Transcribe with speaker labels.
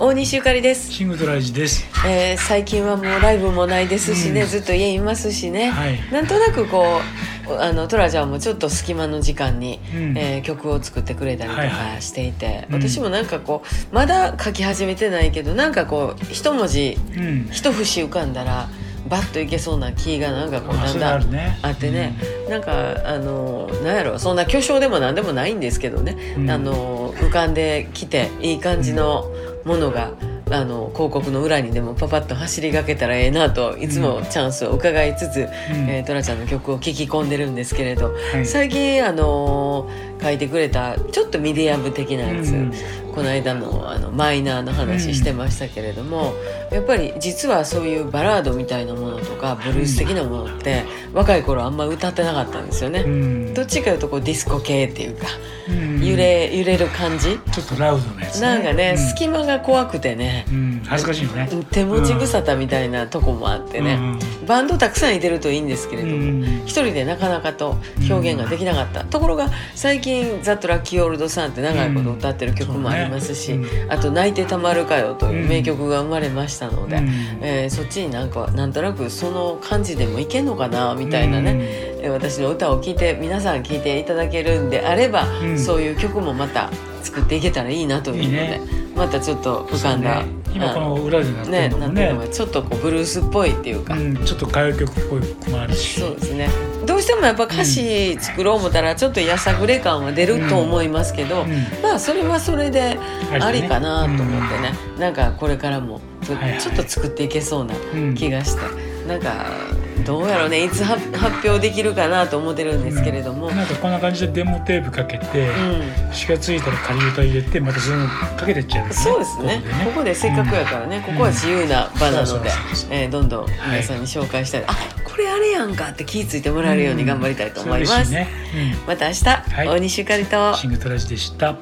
Speaker 1: 大西ゆかりです、
Speaker 2: シングトラジです。
Speaker 1: えー最近はもうライブもないですしね、
Speaker 2: うん。
Speaker 1: ずっと家にいますしね、
Speaker 2: はい。
Speaker 1: なんとなくこうあのトラちゃんもちょっと隙間の時間に、
Speaker 2: うん。
Speaker 1: えー曲を作ってくれたりと
Speaker 2: はいはい。
Speaker 1: かしていて、
Speaker 2: うん。
Speaker 1: 私もなんかこうまだ書き始めてないけどなんかこう一文字
Speaker 2: うん。
Speaker 1: 一節浮かんだらバッといけそうな気がなんかこうだんだん
Speaker 2: あ
Speaker 1: ってね、なんかあのなんやろそんな巨匠でも何でもないんですけどね、
Speaker 2: うん。
Speaker 1: あの浮かんできていい感じのものが、あの広告の裏にでもパパッと走り書けたらええなといつもチャンスを伺いつつ、
Speaker 2: うん。
Speaker 1: えートラちゃんの曲を聴き込んでるんですけれど、
Speaker 2: はい。
Speaker 1: 最近あの書いてくれたちょっとミディアム的なやつ、
Speaker 2: うん
Speaker 1: この間のあのマイナーの話してましたけれども、やっぱり実はそういうバラードみたいなものとかブルース的なものって若い頃あんま歌ってなかったんですよね。
Speaker 2: うん。
Speaker 1: どっちかいうとこうディスコ系っていうか
Speaker 2: うん
Speaker 1: 揺。れ揺れる感じ、
Speaker 2: ちょっとラウドなやつね。
Speaker 1: なんかね、
Speaker 2: うん
Speaker 1: 隙間が怖くてね、
Speaker 2: うん。恥ずかしいよね。
Speaker 1: 手持ち無沙汰みたいなとこもあってね、バンドたくさんいてるといいんですけれども、
Speaker 2: うん
Speaker 1: 一人でなかなかと表現ができなかった、ところが最近「ザ・トラッキー・オールド・さん」って長いこと歌ってる曲もありますし、
Speaker 2: うん。そうね
Speaker 1: あと「泣いてたまるかよ」という名曲が生まれましたので、
Speaker 2: うん。
Speaker 1: えーそっちになんかなんとなくその感じでもいけんのかなみたいなね、えー私の歌を聴いて皆さん聴いていただけるんであれば、
Speaker 2: うん。
Speaker 1: そういう曲もまた作っていけたらいいなというので
Speaker 2: ね。
Speaker 1: またちょっと浮かんだ、
Speaker 2: 今この裏でなって
Speaker 1: ね
Speaker 2: るのもね。
Speaker 1: なんていうの。がちょっとこうブルースっぽいっていうか、
Speaker 2: うん。ちょっと歌謡曲っぽい曲もあるし。
Speaker 1: そうですね。どうしてもやっぱ歌詞作ろう思ったらちょっとやさぐれ感は出ると思いますけど、
Speaker 2: うん。
Speaker 1: まあそれはそれでありかなと思ってね、なんかこれからもちょっと作っていけそうな
Speaker 2: うん
Speaker 1: 気がして、なんかどうやろうねいつ発発表できるかなと思ってるんですけれども、
Speaker 2: なんかこんな感じでデモテープかけて、
Speaker 1: うん。
Speaker 2: 気がついたら仮歌入れてまたそれをかけてっちゃうよね。
Speaker 1: そうですね。
Speaker 2: こ
Speaker 1: ここでせっかくやからね、ここは自由な場なのでえーどんどん皆さんに紹介したい、あこれあれやんかって気ぃ付いてもらえるように頑張りたいと思います、
Speaker 2: ね。
Speaker 1: また明日、
Speaker 2: い。
Speaker 1: 大西ゆかりと。
Speaker 2: うん。シングトラジでした。